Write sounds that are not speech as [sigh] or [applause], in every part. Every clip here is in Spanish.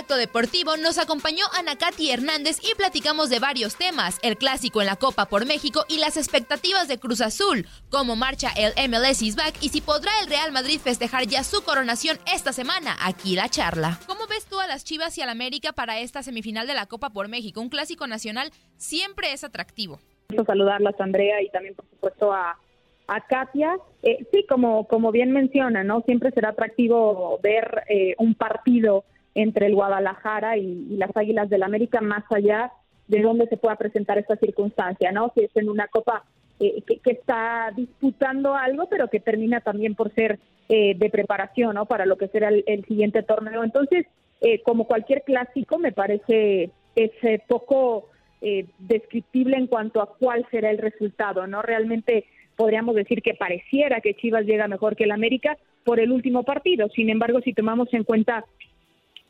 Contacto Deportivo nos acompañó Ana Katy Hernández y platicamos de varios temas, el clásico en la Copa por México y las expectativas de Cruz Azul, cómo marcha el MLS is back y si podrá el Real Madrid festejar ya su coronación esta semana. Aquí la charla. ¿Cómo ves tú a las Chivas y al América para esta semifinal de la Copa por México? Un clásico nacional siempre es atractivo. Quiero saludarlas Andrea y también por supuesto a, a Katia. Eh, sí, como, como bien menciona, ¿no? Siempre será atractivo ver eh, un partido entre el Guadalajara y, las Águilas del América, más allá de dónde se pueda presentar esta circunstancia, ¿no? Si es en una copa eh, que, que está disputando algo, pero que termina también por ser eh, de preparación, ¿no? Para lo que será el, el siguiente torneo. Entonces, eh, como cualquier clásico, me parece es eh, poco eh, descriptible en cuanto a cuál será el resultado, ¿no? Realmente podríamos decir que pareciera que Chivas llega mejor que el América por el último partido. Sin embargo, si tomamos en cuenta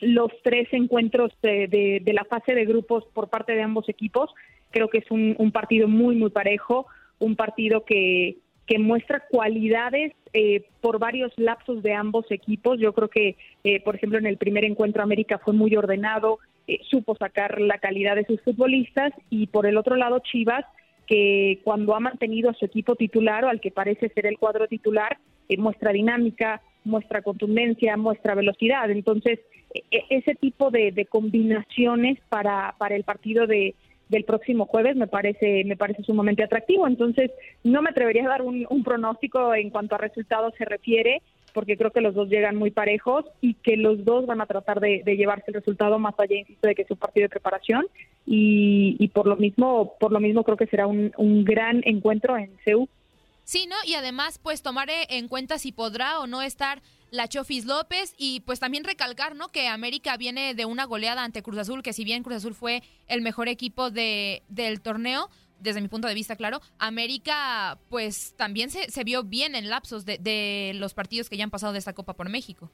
los tres encuentros de, de, la fase de grupos por parte de ambos equipos, creo que es un, un partido muy, muy parejo, un partido que, que muestra cualidades eh, por varios lapsos de ambos equipos. Yo creo que, eh, por ejemplo, en el primer encuentro América fue muy ordenado, eh, supo sacar la calidad de sus futbolistas y por el otro lado Chivas, que cuando ha mantenido a su equipo titular o al que parece ser el cuadro titular, eh, muestra dinámica, muestra contundencia, muestra velocidad. Entonces, e- ese tipo de, de combinaciones para, para el partido de, del próximo jueves me parece me parece sumamente atractivo. Entonces no me atrevería a dar un, un, pronóstico en cuanto a resultados se refiere porque creo que los dos llegan muy parejos y que los dos van a tratar de, llevarse el resultado más allá insisto de que es un partido de preparación. Y, y por lo mismo por lo mismo creo que será un, un gran encuentro en CEU Sí, ¿no? Y además, pues tomar en cuenta si podrá o no estar la Chofis López y pues también recalcar, ¿no? Que América viene de una goleada ante Cruz Azul, que si bien Cruz Azul fue el mejor equipo de, del torneo, desde mi punto de vista, claro, América pues también se, se vio bien en lapsos de, de, los partidos que ya han pasado de esta Copa por México.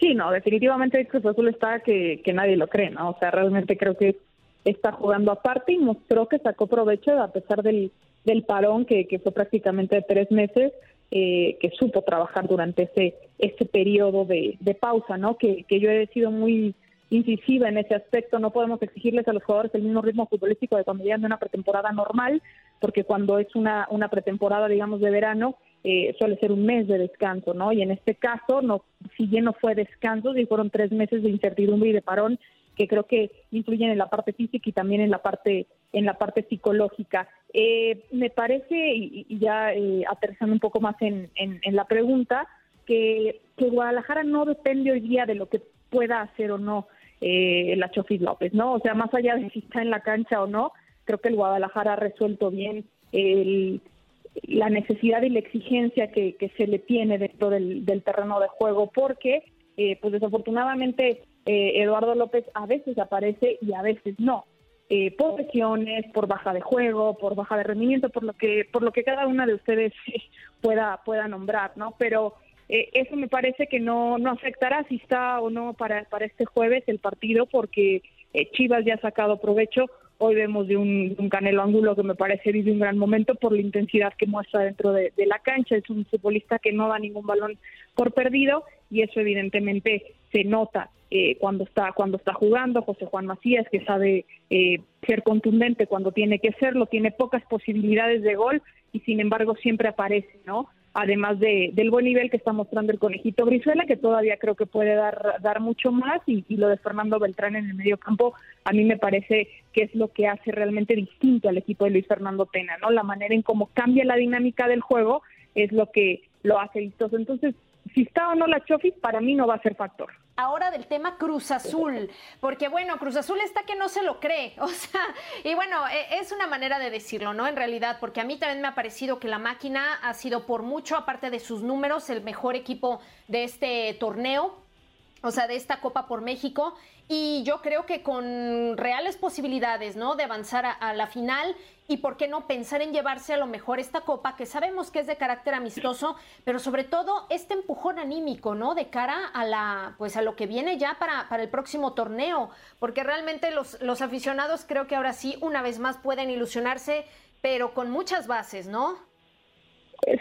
Sí, no, definitivamente Cruz Azul está que, que nadie lo cree, ¿no? O sea, realmente creo que está jugando aparte y mostró que sacó provecho a pesar del del parón que, que fue prácticamente de tres meses, eh, que supo trabajar durante ese, ese periodo de, de pausa, ¿no? Que, que yo he sido muy incisiva en ese aspecto, no podemos exigirles a los jugadores el mismo ritmo futbolístico de cuando llegan de una pretemporada normal, porque cuando es una, una pretemporada, digamos, de verano, eh, suele ser un mes de descanso, ¿no? Y en este caso, no, si bien no fue descanso, si fueron tres meses de incertidumbre y de parón, que creo que influyen en la parte física y también en la parte en la parte psicológica. Eh, me parece, y, ya eh, aterrizando un poco más en, en, la pregunta, que, que, Guadalajara no depende hoy día de lo que pueda hacer o no eh, la Chofis López, ¿no? O sea, más allá de si está en la cancha o no, creo que el Guadalajara ha resuelto bien el, la necesidad y la exigencia que, se le tiene dentro del terreno de juego, porque eh, pues desafortunadamente eh, Eduardo López a veces aparece y a veces no. Eh, por lesiones, por baja de juego, por baja de rendimiento, por lo que por lo que cada una de ustedes [laughs] pueda pueda nombrar, ¿no? Pero eh, eso me parece que no no afectará si está o no para para este jueves el partido porque Chivas ya ha sacado provecho. Hoy vemos de un, Canelo Ángulo que me parece vive un gran momento por la intensidad que muestra dentro de, de la cancha. Es un futbolista que no da ningún balón por perdido y eso evidentemente se nota eh, cuando está cuando está jugando José Juan Macías que sabe eh, ser contundente cuando tiene que serlo tiene pocas posibilidades de gol y sin embargo siempre aparece no además de, del buen nivel que está mostrando el conejito Brizuela que todavía creo que puede dar dar mucho más y, lo de Fernando Beltrán en el medio campo a mí me parece que es lo que hace realmente distinto al equipo de Luis Fernando Tena no la manera en cómo cambia la dinámica del juego es lo que lo hace vistoso entonces si está o no la Chofis, para mí no va a ser factor. Ahora del tema Cruz Azul, porque bueno, Cruz Azul está que no se lo cree, [laughs] o sea, y bueno, e, es una manera de decirlo, ¿no? En realidad, porque a mí también me ha parecido que la máquina ha sido por mucho, aparte de sus números, el mejor equipo de este torneo, o sea, de esta Copa por México. Y yo creo que con reales posibilidades, ¿no? De avanzar a, la final y por qué no pensar en llevarse a lo mejor esta copa que sabemos que es de carácter amistoso, pero sobre todo este empujón anímico, ¿no? De cara a la, pues a lo que viene ya para, para el próximo torneo, porque realmente los, los aficionados creo que ahora sí, una vez más, pueden ilusionarse, pero con muchas bases, ¿no?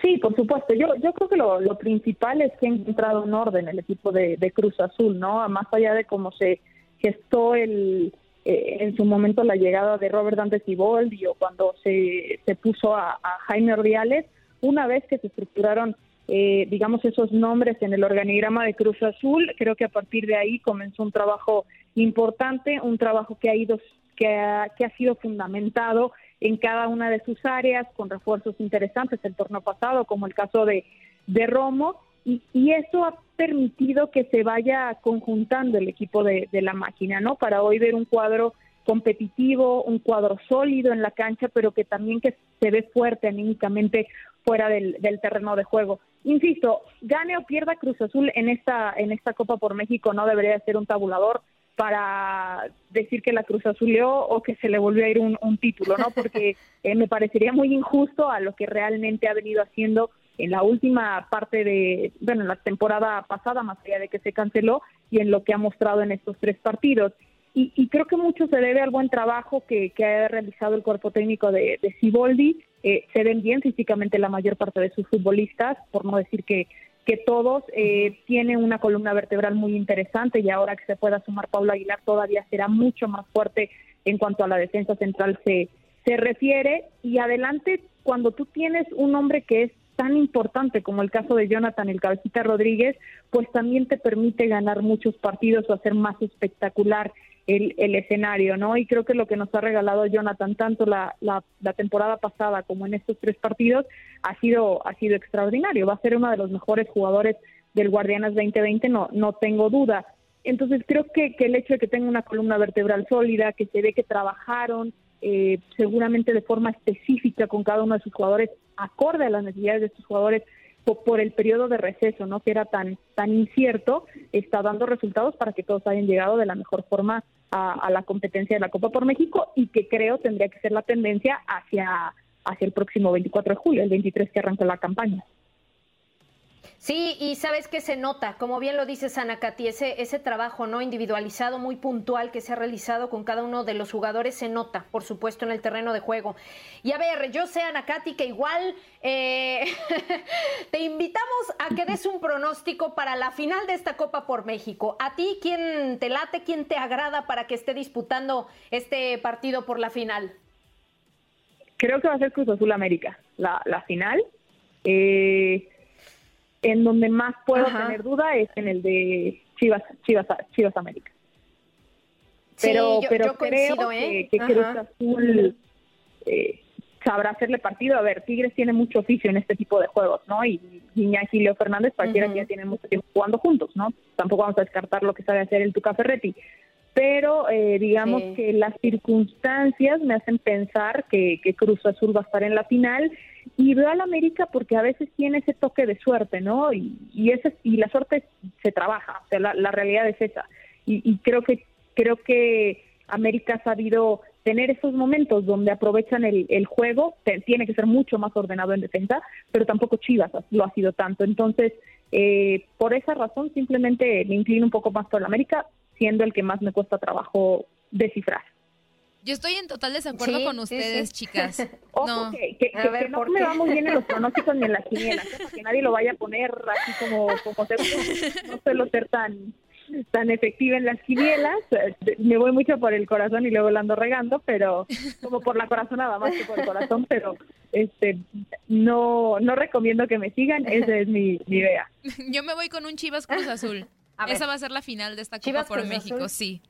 Sí, por supuesto. Yo, yo creo que lo, lo principal es que ha encontrado un orden el equipo de, Cruz Azul, ¿no? Más allá de cómo se gestó el, eh, en su momento la llegada de Robert Dante Siboldi o cuando se, se puso a, Jaime Ordiales, una vez que se estructuraron, eh, digamos, esos nombres en el organigrama de Cruz Azul, creo que a partir de ahí comenzó un trabajo importante, un trabajo que ha ido que ha, que ha sido fundamentado en cada una de sus áreas, con refuerzos interesantes el torneo pasado, como el caso de, de Romo, y, y, eso ha permitido que se vaya conjuntando el equipo de, de, la máquina, ¿no? Para hoy ver un cuadro competitivo, un cuadro sólido en la cancha, pero que también que se ve fuerte anímicamente fuera del, del terreno de juego. Insisto, gane o pierda Cruz Azul en esta en esta Copa por México no debería ser un tabulador para decir que la Cruz Azuleó o que se le volvió a ir un, título, ¿no? Porque [laughs] eh, me parecería muy injusto a lo que realmente ha venido haciendo en la última parte de, bueno, en la temporada pasada, más allá de que se canceló, y en lo que ha mostrado en estos tres partidos. Y, creo que mucho se debe al buen trabajo que, ha realizado el cuerpo técnico de, de Ciboldi. Eh, se ven bien físicamente la mayor parte de sus futbolistas, por no decir que que todos eh, tienen una columna vertebral muy interesante y ahora que se pueda sumar Pablo Aguilar todavía será mucho más fuerte en cuanto a la defensa central se, se refiere. Y adelante, cuando tú tienes un hombre que es tan importante como el caso de Jonathan el Cabecita Rodríguez, pues también te permite ganar muchos partidos o hacer más espectacular el, el escenario, ¿no? Y creo que lo que nos ha regalado Jonathan tanto la, la, temporada pasada como en estos tres partidos ha sido, ha sido extraordinario. Va a ser uno de los mejores jugadores del Guardianas 2020, no, no tengo duda. Entonces creo que, que el hecho de que tenga una columna vertebral sólida, que se ve que trabajaron eh, seguramente de forma específica con cada uno de sus jugadores, acorde a las necesidades de sus jugadores, por el periodo de receso, ¿no? Que era tan tan incierto, está dando resultados para que todos hayan llegado de la mejor forma a, la competencia de la Copa por México y que creo tendría que ser la tendencia hacia hacia el próximo 24 de julio, el 23 que arranca la campaña. Sí, y sabes que se nota, como bien lo dice Ana Katy, ese, ese trabajo no individualizado, muy puntual que se ha realizado con cada uno de los jugadores, se nota, por supuesto, en el terreno de juego. Y a ver, yo sé, Ana que igual eh, [laughs] te invitamos a que des un pronóstico para la final de esta Copa por México. ¿A ti quién te late, quién te agrada para que esté disputando este partido por la final? Creo que va a ser Cruz Azul América, la, la final. Eh, en donde más puedo tener duda es en el de Chivas, Chivas, Chivas América. pero, yo, pero yo creo coincido, que, ¿eh? que Cruz Ajá. Azul eh, sabrá hacerle partido. A ver, Tigres tiene mucho oficio en este tipo de juegos, ¿no? Y Iñaki y Leo Fernández, cualquiera Ujú. que ya tienen mucho tiempo jugando juntos, ¿no? Tampoco vamos a descartar lo que sabe hacer el Tuca Ferretti. Pero eh, digamos Sí. que las circunstancias me hacen pensar que, que Cruz Azul va a estar en la final y veo al América porque a veces tiene ese toque de suerte, ¿no? Y, ese, y la suerte se trabaja, o sea, la, realidad es esa. Y, creo que creo que América ha sabido tener esos momentos donde aprovechan el, el juego, tiene que ser mucho más ordenado en defensa, pero tampoco Chivas lo ha sido tanto. Entonces, eh, por esa razón, simplemente me inclino un poco más por el América, siendo el que más me cuesta trabajo descifrar. Yo estoy en total desacuerdo Sí, con ustedes, sí. chicas. [laughs] Ojo No. que, que- que- ver, que no ¿por me va muy bien en los [laughs] pronósticos ni en las quinielas, ¿eh? para que nadie lo vaya a poner así como, como seguro. [laughs] No suelo ser tan tan efectiva en las quinielas, eh, me voy mucho por el corazón y luego lo ando regando, pero como por la corazonada más que por el corazón, pero este no no recomiendo que me sigan, esa es mi, mi idea. Yo me voy con un Chivas Cruz Azul. A ver. Esa va a ser la final de esta Copa Chivas por Cruz México, Azul. sí.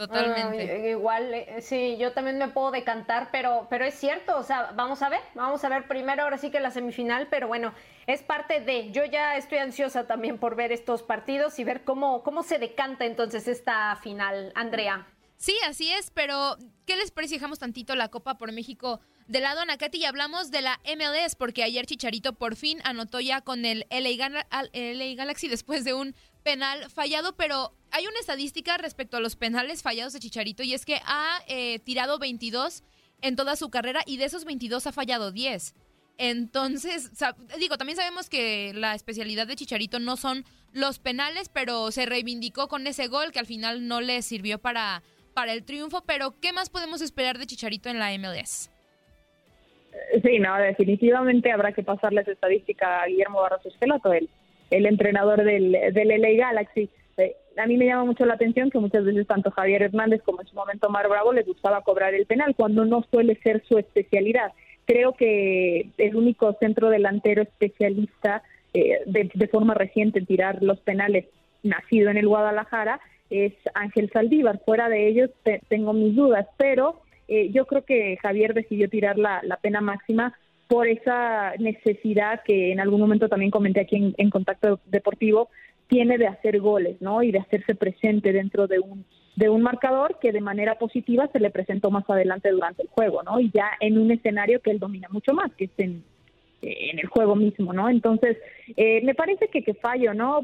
Totalmente. igual, eh, sí, yo también me puedo decantar, pero, pero es cierto, o sea, vamos a ver, vamos a ver primero ahora sí que la semifinal, pero bueno, es parte de, yo ya estoy ansiosa también por ver estos partidos y ver cómo, cómo se decanta entonces esta final, Andrea. Sí, así es, pero ¿qué les parece si dejamos tantito la Copa por México de lado, Anacati, y hablamos de la MLS? Porque ayer Chicharito por fin anotó ya con el LA, Gal- al- LA Galaxy después de un penal fallado, pero hay una estadística respecto a los penales fallados de Chicharito y es que ha eh, tirado 22 en toda su carrera y de esos 22 ha fallado 10. Entonces, digo, también sabemos que la especialidad de Chicharito no son los penales, pero se reivindicó con ese gol que al final no le sirvió para, para el triunfo. Pero, ¿qué más podemos esperar de Chicharito en la MLS? Sí, no, definitivamente habrá que pasarle esa estadística a Guillermo Barros Esqueloto, el, el entrenador del, del LA Galaxy. Eh, a mí me llama mucho la atención que muchas veces tanto Javier Hernández como en su momento Mar Bravo les gustaba cobrar el penal cuando no suele ser su especialidad. Creo que el único centro delantero especialista eh, de, de forma reciente en tirar los penales nacido en el Guadalajara es Ángel Saldívar. Fuera de ellos te- tengo mis dudas, pero eh, yo creo que Javier decidió tirar la, la pena máxima por esa necesidad que en algún momento también comenté aquí en, Contacto Deportivo, tiene de hacer goles, ¿no? Y de hacerse presente dentro de un de un marcador que de manera positiva se le presentó más adelante durante el juego, ¿no? Y ya en un escenario que él domina mucho más, que es en, en el juego mismo, ¿no? Entonces, eh, me parece que que fallo, ¿no?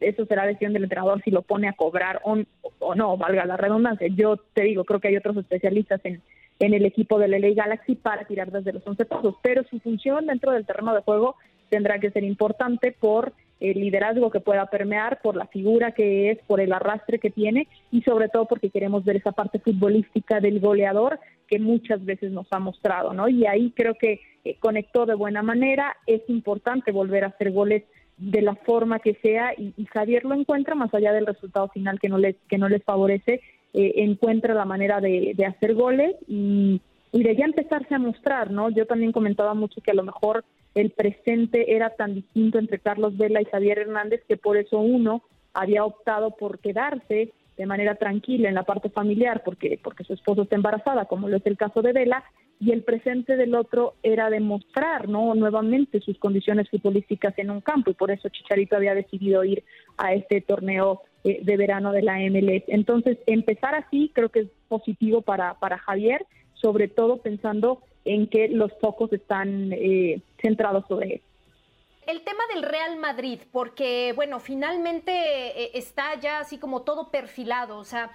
Eso será decisión del entrenador si lo pone a cobrar o, o no, valga la redundancia. Yo te digo, creo que hay otros especialistas en, en el equipo del LA Galaxy para tirar desde los 11 pasos, pero su función dentro del terreno de juego tendrá que ser importante por el liderazgo que pueda permear, por la figura que es, por el arrastre que tiene y sobre todo porque queremos ver esa parte futbolística del goleador que muchas veces nos ha mostrado, ¿no? Y ahí creo que eh, conectó de buena manera, es importante volver a hacer goles de la forma que sea y, Javier lo encuentra más allá del resultado final que no les que no les favorece, eh, encuentra la manera de, de hacer goles y, y de ya empezarse a mostrar, ¿no? Yo también comentaba mucho que a lo mejor el presente era tan distinto entre Carlos Vela y Javier Hernández que por eso uno había optado por quedarse de manera tranquila en la parte familiar porque porque su esposo está embarazada, como lo es el caso de Vela, y el presente del otro era demostrar, ¿no? Nuevamente sus condiciones futbolísticas en un campo y por eso Chicharito había decidido ir a este torneo eh, de verano de la MLS. Entonces, empezar así creo que es positivo para para Javier, sobre todo pensando en que los focos están eh, centrados sobre él. El tema del Real Madrid, porque, bueno, finalmente eh, está ya así como todo perfilado, o sea,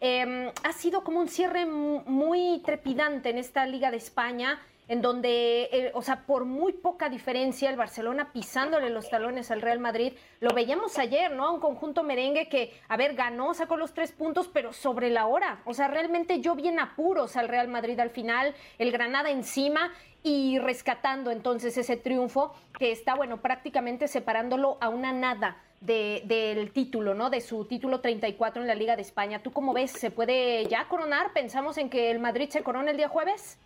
eh, ha sido como un cierre muy trepidante en esta Liga de España, en donde, eh, o sea, por muy poca diferencia, el Barcelona pisándole los talones al Real Madrid, lo veíamos ayer, ¿no? Un conjunto merengue que, a ver, ganó, sacó los tres puntos, pero sobre la hora, o sea, realmente yo bien apuros al Real Madrid al final, el Granada encima, y rescatando entonces ese triunfo que está, bueno, prácticamente separándolo a una nada de, del título, ¿no? De su título 34 en la Liga de España. ¿Tú cómo ves? ¿Se puede ya coronar? ¿Pensamos en que el Madrid se corona el día jueves?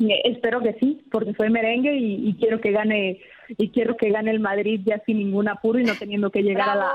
Eh, espero que sí, porque soy merengue y, y quiero que gane y quiero que gane el Madrid ya sin ningún apuro y no teniendo que llegar a la,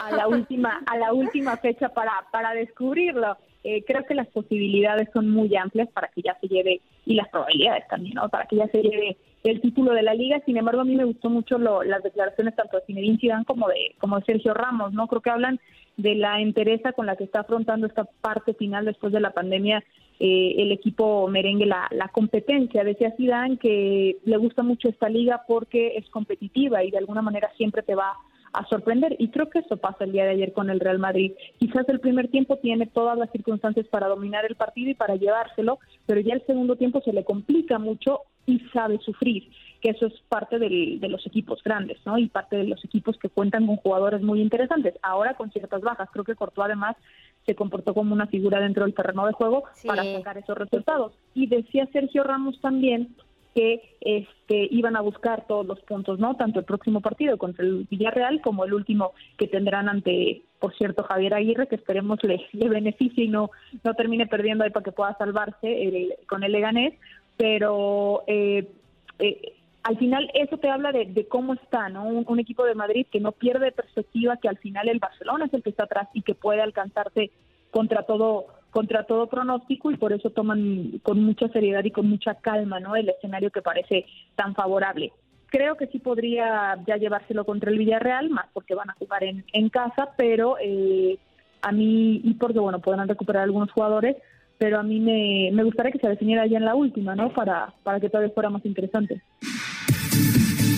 a la última a la última fecha para para descubrirlo. Eh, creo que las posibilidades son muy amplias para que ya se lleve y las probabilidades también, ¿no? Para que ya se lleve el título de la liga. Sin embargo, a mí me gustó mucho lo, las declaraciones tanto de Zinedine Zidane como de como de Sergio Ramos, ¿no? Creo que hablan de la entereza con la que está afrontando esta parte final después de la pandemia eh, el equipo merengue la, la competencia. Decía Zidane que le gusta mucho esta liga porque es competitiva y de alguna manera siempre te va a sorprender. Y creo que eso pasa el día de ayer con el Real Madrid. Quizás el primer tiempo tiene todas las circunstancias para dominar el partido y para llevárselo, pero ya el segundo tiempo se le complica mucho y sabe sufrir, que eso es parte del, de los equipos grandes, ¿no? Y parte de los equipos que cuentan con jugadores muy interesantes. Ahora con ciertas bajas, creo que Courtois además se comportó como una figura dentro del terreno de juego para sacar esos resultados. Y decía Sergio Ramos también que este, iban a buscar todos los puntos, ¿no? Tanto el próximo partido contra el Villarreal como el último que tendrán ante, por cierto, Javier Aguirre, que esperemos le, le beneficie y no, no termine perdiendo ahí para que pueda salvarse con el Leganés, pero eh, eh, al final eso te habla de, cómo está, ¿no? Un, equipo de Madrid que no pierde perspectiva, que al final el Barcelona es el que está atrás y que puede alcanzarse contra todo contra todo pronóstico y por eso toman con mucha seriedad y con mucha calma, ¿no? El escenario que parece tan favorable. Creo que sí podría ya llevárselo contra el Villarreal, más porque van a jugar en, en casa, pero eh, a mí, y porque, bueno, podrán recuperar algunos jugadores, pero a mí me, me gustaría que se definiera ya en la última, ¿no? Para, para que todavía fuera más interesante.